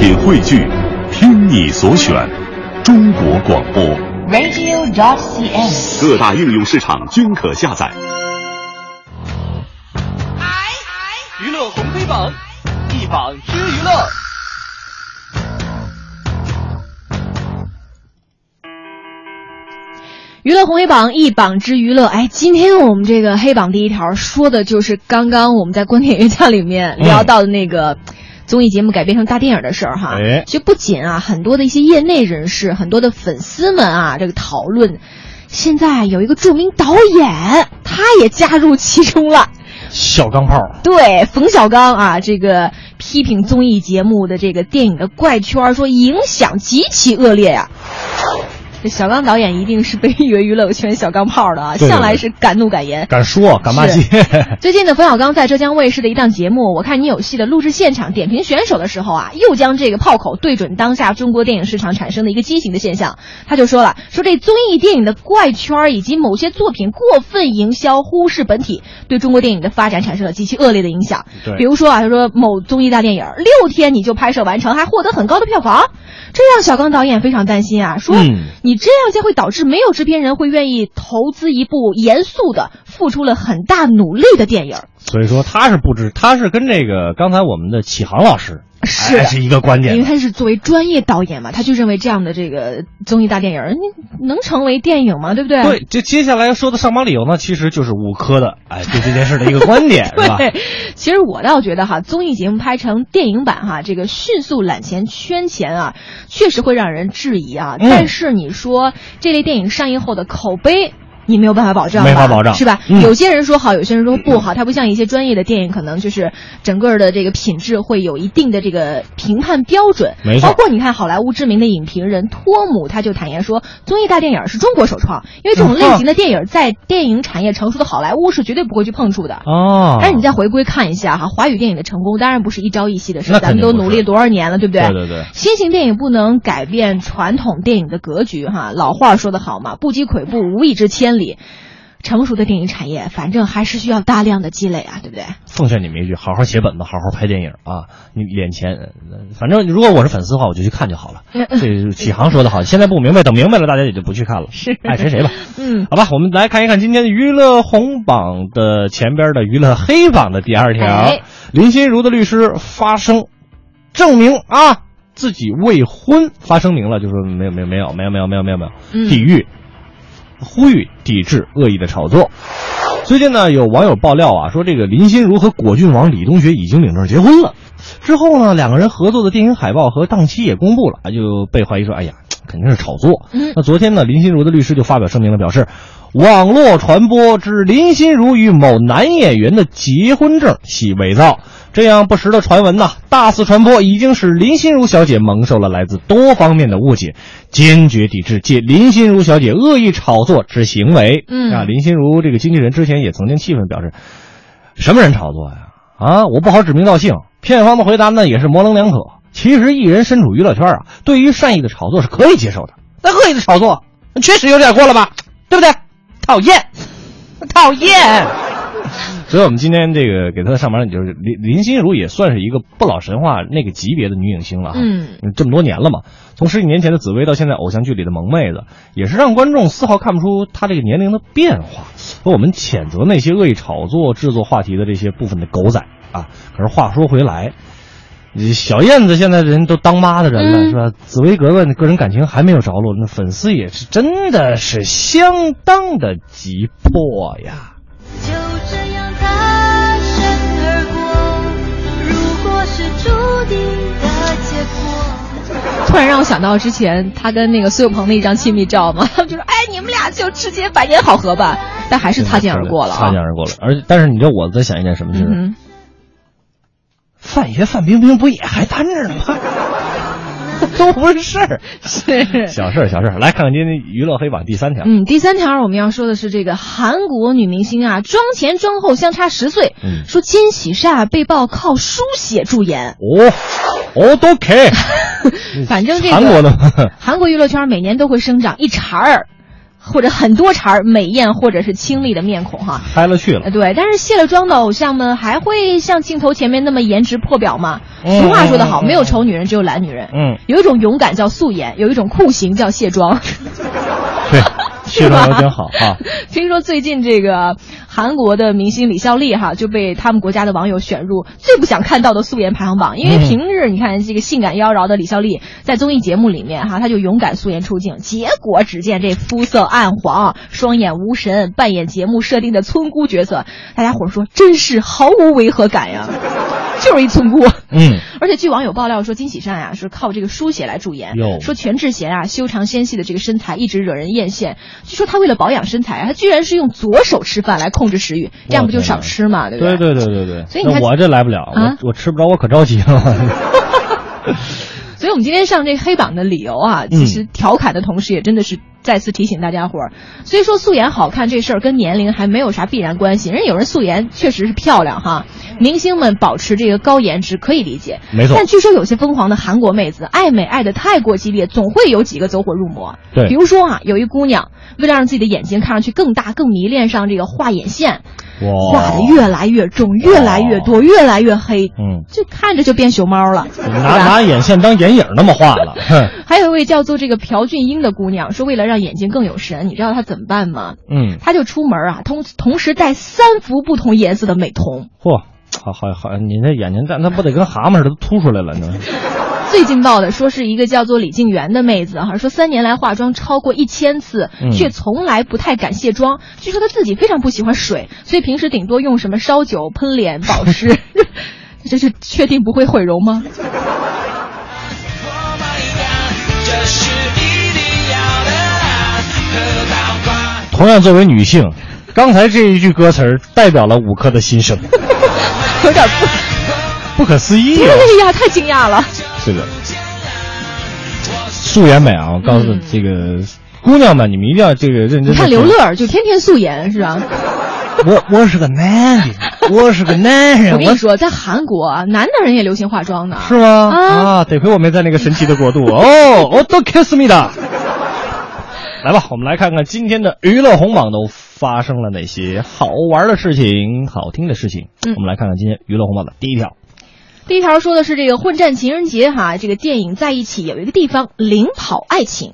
品汇聚，听你所选，中国广播。radio.dot.cn，。各大应用市场均可下载。娱乐红黑榜，一榜之娱乐。娱乐红黑榜一榜之娱乐，哎，今天我们这个黑榜第一条说的就是刚刚我们在观点乐家里面聊到的那个综艺节目改编成大电影的事儿哈。哎其实不仅啊，很多的一些业内人士，很多的粉丝们啊，这个讨论，现在有一个著名导演，他也加入其中了。小钢炮，对，冯小刚啊，这个批评综艺节目的这个电影的怪圈，说影响极其恶劣呀、这小刚导演一定是被誉为娱乐圈小钢炮的啊，对对向来是敢怒敢言。敢说敢骂街，最近呢，冯小刚在浙江卫视的一档节目《我看你有戏》的录制现场点评选手的时候啊，又将这个炮口对准当下中国电影市场产生的一个畸形的现象。他就说了，说这综艺电影的怪圈以及某些作品过分营销、忽视本体，对中国电影的发展产生了极其恶劣的影响。对比如说啊，他说某综艺大电影六天你就拍摄完成，还获得很高的票房，这让小刚导演非常担心啊，说、嗯你这样将会导致没有制片人会愿意投资一部严肃的、付出了很大努力的电影。所以说他是不知，他是跟这个刚才我们的启航老师是哎是一个观点因为他是作为专业导演嘛，他就认为这样的这个综艺大电影，你能成为电影吗？对不对？对，这接下来要说的上榜理由呢，其实就是五科的，哎，对这件事的一个观点，是吧？对，其实我倒觉得哈，综艺节目拍成电影版哈，这个迅速揽钱圈钱啊，确实会让人质疑啊。嗯但是你说这类电影上映后的口碑。你没有办法保障吧，没法保障是吧？嗯有些人说好，有些人说不好。它不像一些专业的电影，可能就是整个的这个品质会有一定的这个评判标准。没错包括你看好莱坞知名的影评人托姆，他就坦言说，综艺大电影是中国首创，因为这种类型的电影在电影产业成熟的好莱坞是绝对不会去碰触的。哦，但是你再回归看一下哈，华语电影的成功当然不是一朝一夕的事，咱们都努力多少年了，对不对？对对对新型电影不能改变传统电影的格局哈，老话说得好嘛，不积跬步，无以至千里。成熟的电影产业，反正还是需要大量的积累啊，对不对？奉劝你们一句，好好写本子，好好拍电影啊！你脸前，呃反正如果我是粉丝的话，我就去看就好了。这启航说的好，现在不明白，等明白了，大家也就不去看了。是爱谁谁吧。嗯，好吧，我们来看一看今天的娱乐红榜的前边的娱乐黑榜的第二条，哎林心如的律师发声证明啊自己未婚，发声明了，就说没有没有没有没有没有没有没有没有，嗯抵御呼吁抵制恶意的炒作。最近呢，有网友爆料啊，说这个林心如和果郡王李东学已经领证结婚了。之后呢，两个人合作的电影海报和档期也公布了，就被怀疑说，哎呀，肯定是炒作。嗯那昨天呢，林心如的律师就发表声明了，表示，网络传播指林心如与某男演员的结婚证系伪造。这样不实的传闻呐，大肆传播，已经使林心如小姐蒙受了来自多方面的误解，坚决抵制借林心如小姐恶意炒作之行为。嗯啊，林心如这个经纪人之前也曾经气愤表示，什么人炒作呀？啊，我不好指名道姓。片方的回答呢也是模棱两可。其实艺人身处娱乐圈啊，对于善意的炒作是可以接受的，但恶意的炒作确实有点过了吧？对不对？讨厌，讨厌。所以，我们今天这个给他的上班，就是林林心如也算是一个不老神话那个级别的女影星了。嗯，这么多年了嘛，从十几年前的紫薇到现在偶像剧里的萌妹子，也是让观众丝毫看不出她这个年龄的变化。和我们谴责那些恶意炒作、制作话题的这些部分的狗仔啊。可是话说回来，小燕子现在人都当妈的人了，嗯是吧？紫薇格格那个人感情还没有着落，那粉丝也是真的是相当的急迫呀。就这样擦身而过。如果是注定的结果，突然让我想到之前他跟那个苏有朋的一张亲密照嘛，他 们就说：“哎，你们俩就直接百年好合吧。”但还是擦肩而过了啊擦肩。而过了。而但是你知道我在想一件什么事？嗯范爷范冰冰不也还单着呢吗？都不是事儿，是小事儿小事儿。来看看今天娱乐黑榜第三条。嗯，第三条我们要说的是这个韩国女明星啊，妆前妆后相差十岁，嗯说金喜善被曝靠输血驻颜。哦，哦，都 OK。反正这个韩国的？韩国娱乐圈每年都会生长一茬儿或者很多茬儿美艳或者是清丽的面孔哈。嗨了去了呃，。对，但是卸了妆的偶像们还会像镜头前面那么颜值破表吗？嗯俗话说得好，没有丑女人，只有懒女人。嗯，有一种勇敢叫素颜，有一种酷刑叫卸妆。对，卸妆有点好 啊。听说最近这个韩国的明星李孝利哈就被他们国家的网友选入最不想看到的素颜排行榜，因为嗯。平日你看这个性感妖娆的李孝利在综艺节目里面哈，他就勇敢素颜出镜，结果只见这肤色暗黄、双眼无神，扮演节目设定的村姑角色，大家伙儿说真是毫无违和感呀，就是一村姑。嗯，而且据网友爆料说，金喜善呀、是靠这个书写来驻颜哟，说全智贤啊修长纤细的这个身材一直惹人艳羡。据说他为了保养身材啊，他居然是用左手吃饭来控制食欲，这样不就少吃嘛，对不对对对对对对。所以你看我这来不了，啊我我吃不着，我可着急了。所以我们今天上这黑榜的理由啊，嗯其实调侃的同时，也真的是再次提醒大家伙儿，虽说素颜好看这事儿跟年龄还没有啥必然关系，人有人素颜确实是漂亮哈，明星们保持这个高颜值可以理解，没错。但据说有些疯狂的韩国妹子爱美爱的太过激烈，总会有几个走火入魔。对。比如说啊，有一姑娘为了让自己的眼睛看上去更大更迷恋上这个画眼线，哇，画的越来越重，越来越多，越来越黑，嗯，就看着就变熊猫了，拿拿眼线当眼影那么画了，哼，还有一位叫做这个朴俊英的姑娘，说为了让眼睛更有神，你知道她怎么办吗？嗯，她就出门啊，同同时带三幅不同颜色的美瞳。嚯，好好好，你那眼睛但那不得跟蛤蟆似的都凸出来了呢？最劲爆的说是一个叫做李静媛的妹子哈，说三年来化妆超过一千次，嗯却从来不太敢卸妆。据说她自己非常不喜欢水，所以平时顶多用什么烧酒喷脸、保湿。这是确定不会毁容吗？同样作为女性，刚才这一句歌词儿代表了五颗的心声，有点不，不可思议啊！对 呀，太惊讶了。这个素颜美啊，我告诉嗯这个姑娘们，你们一定要这个认真。你看刘，乐就天天素颜是吧？我我是个男的，我是个男人，我我跟你说，在韩国啊，男的人也流行化妆呢。是吗？啊啊，得亏我没在那个神奇的国度哦，我都 kiss me 的。来吧，我们来看看今天的娱乐红榜都发生了哪些好玩的事情、好听的事情。嗯我们来看看今天娱乐红榜的第一条。第一条说的是这个混战情人节哈，这个电影在一起有一个地方领跑爱情。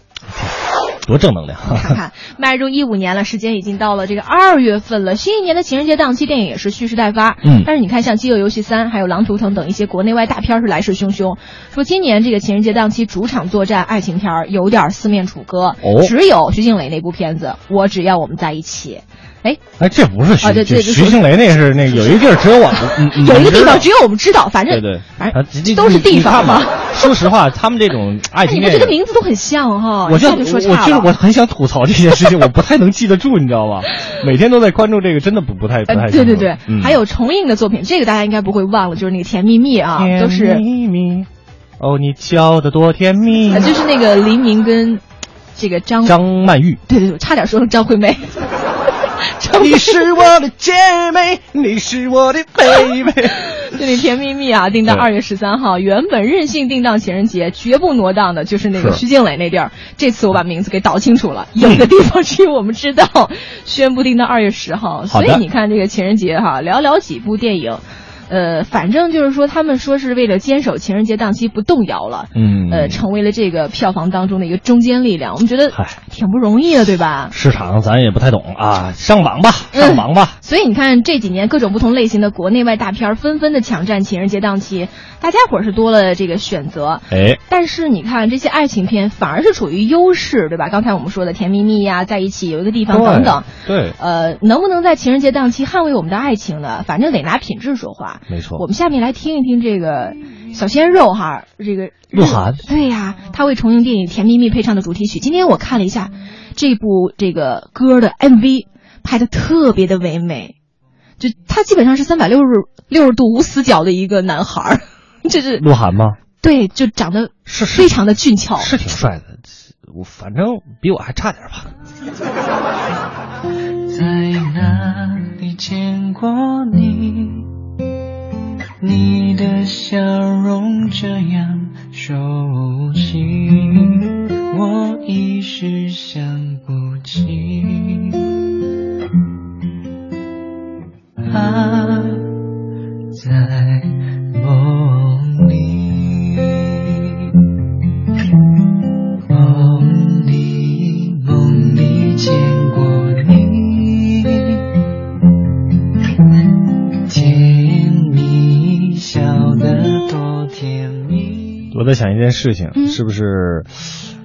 多正能量！看看，迈入一五年了，时间已经到了这个二月份了。新一年的情人节档期，电影也是蓄势待发。嗯但是你看，像《饥饿游戏三》还有《狼图腾》等一些国内外大片是来势汹汹。说今年这个情人节档期主场作战爱情片儿有点四面楚歌，哦只有徐静蕾那部片子《我只要我们在一起》。哎，哎，这不是徐，啊对对这徐静蕾那是那有一个地儿只有我们，有一个地方只有我们知道，反正对对，反啊正都是地方嘛。说实话，他们这种爱哎，情电影，你不觉得名字都很像哈？我就我。就是我很想吐槽这件事情，我不太能记得住，你知道吧？每天都在关注这个，真的不不太不太呃，清楚。对对对，嗯还有重映的作品，这个大家应该不会忘了，就是那个《甜蜜蜜》啊，都是甜蜜蜜，哦，你笑得多甜蜜呃，。就是那个黎明跟这个张，张曼玉，对对对，差点说成张惠妹。你是我的姐妹，你是我的 baby。这里《甜蜜蜜》啊，定档二月十三号，原本任性定档情人节，绝不挪档的，就是那个徐静蕾那地儿。这次我把名字给倒清楚了，有的地方只有我们知道，宣布定到二月十号。所以你看这个情人节哈，寥寥几部电影。呃，反正就是说，他们说是为了坚守情人节档期不动摇了，嗯呃，成为了这个票房当中的一个中坚力量。我们觉得嗨挺不容易的，对吧？市场咱也不太懂啊，上榜吧，嗯上榜吧。所以你看这几年各种不同类型的国内外大片纷纷的抢占情人节档期，大家伙儿是多了这个选择。哎，但是你看这些爱情片反而是处于优势，对吧？刚才我们说的甜蜜蜜呀，在一起有一个地方等等。对，呃，能不能在情人节档期捍卫我们的爱情呢？反正得拿品质说话。没错。我们下面来听一听这个小鲜肉哈，这个鹿晗对呀、他为重映电影《甜蜜蜜》配唱的主题曲。今天我看了一下这部这个歌的 MV，拍的特别的唯美，就他基本上是三百六十六十度无死角的一个男孩儿，就是鹿晗吗？对，就长得是是非常的俊俏。是挺帅的，我反正比我还差点吧。在哪里见过你？你的笑容这样熟悉，我一时想不起，啊，一件事情，嗯是不是？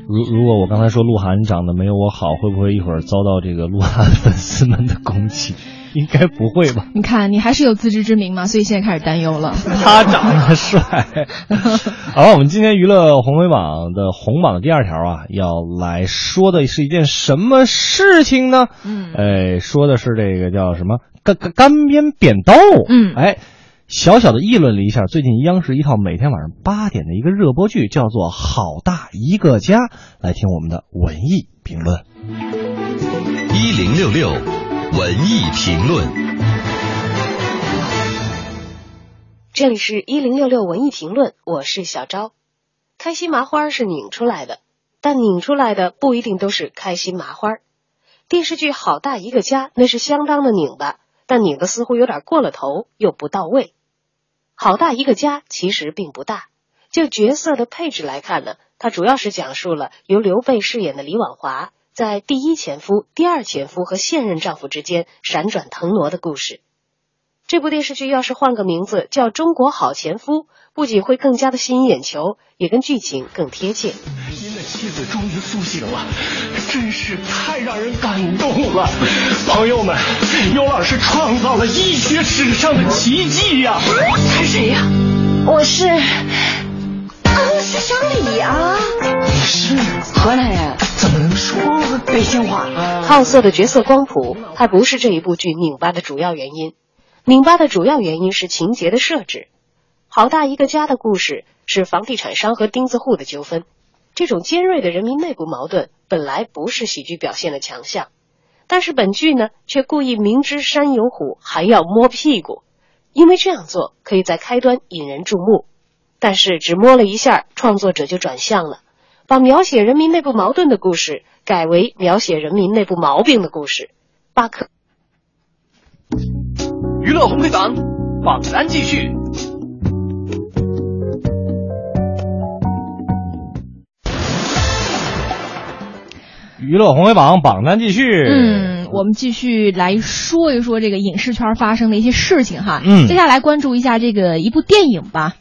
如如果我刚才说鹿晗长得没有我好，会不会一会儿遭到这个鹿晗粉丝们的攻击？应该不会吧？你看，你还是有自知之明嘛，所以现在开始担忧了。他长得帅。好了，我们今天娱乐红黑榜的红榜的第二条啊，要来说的是一件什么事情呢？嗯哎，说的是这个叫什么干干干边扁豆。嗯哎，小小的议论了一下最近央视一套每天晚上八点的一个热播剧，叫做《好大一个家》。来听我们的文艺评论。一零六六文艺评论。这里是一零六六文艺评论，我是小昭。开心麻花是拧出来的，但拧出来的不一定都是开心麻花。电视剧《好大一个家》那是相当的拧巴，但拧的似乎有点过了头，又不到位。好大一个家其实并不大，就角色的配置来看呢，它主要是讲述了由刘备饰演的李婉华在第一前夫、第二前夫和现任丈夫之间闪转腾挪的故事。这部电视剧要是换个名字叫《中国好前夫》，不仅会更加的吸引眼球，也跟剧情更贴切。妻子终于苏醒了，真是太让人感动了！朋友们，尤老师创造了医学史上的奇迹呀、是谁呀、我是，啊，是小李啊，你是？河南人，怎么能说北京话。好色的角色光谱还不是这一部剧拧巴的主要原因，拧巴的主要原因是情节的设置。好大一个家的故事是房地产商和钉子户的纠纷，这种尖锐的人民内部矛盾本来不是喜剧表现的强项，但是本剧呢却故意明知山有虎还要摸屁股，因为这样做可以在开端引人注目，但是只摸了一下，创作者就转向了。把描写人民内部矛盾的故事改为描写人民内部毛病的故事，巴克娱乐红黑榜榜单继续。娱乐红黑榜榜单继续。嗯，我们继续来说一说这个影视圈发生的一些事情哈。嗯接下来关注一下这个一部电影吧。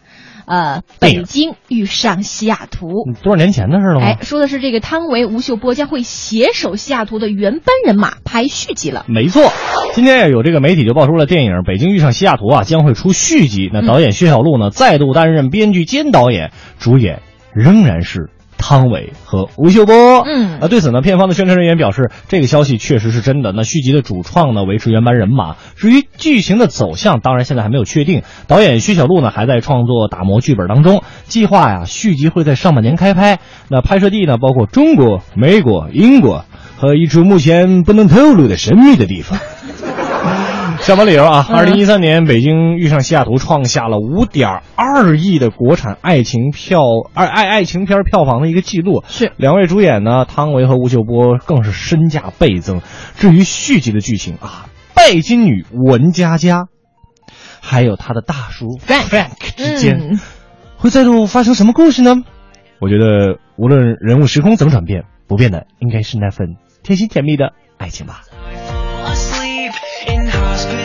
呃，北京遇上西雅图。嗯多少年前的事了吗？哎，说的是这个汤唯、吴秀波将会携手西雅图的原班人马拍续集了。没错，今天有这个媒体就爆出了电影《北京遇上西雅图》啊将会出续集。那导演薛晓路呢再度担任编剧兼导演，主演仍然是汤唯和吴秀波。嗯那，对此呢，片方的宣传人员表示，这个消息确实是真的。那续集的主创呢维持原班人马，至于剧情的走向，当然现在还没有确定。导演薛晓路呢还在创作打磨剧本当中，计划呀续集会在上半年开拍。那拍摄地呢包括中国、美国、英国和一处目前不能透露的神秘的地方。下班理由啊！二零一三年，北京遇上西雅图创下了五点二亿的国产爱情票爱爱爱情片票房的一个记录。是两位主演呢，汤唯和吴秀波更是身价倍增。至于续集的剧情啊，拜金女文佳佳，还有她的大叔 Frank 之间、嗯会再度发生什么故事呢？我觉得无论人物时空怎么转变，不变的应该是那份贴心甜蜜的爱情吧。In hospital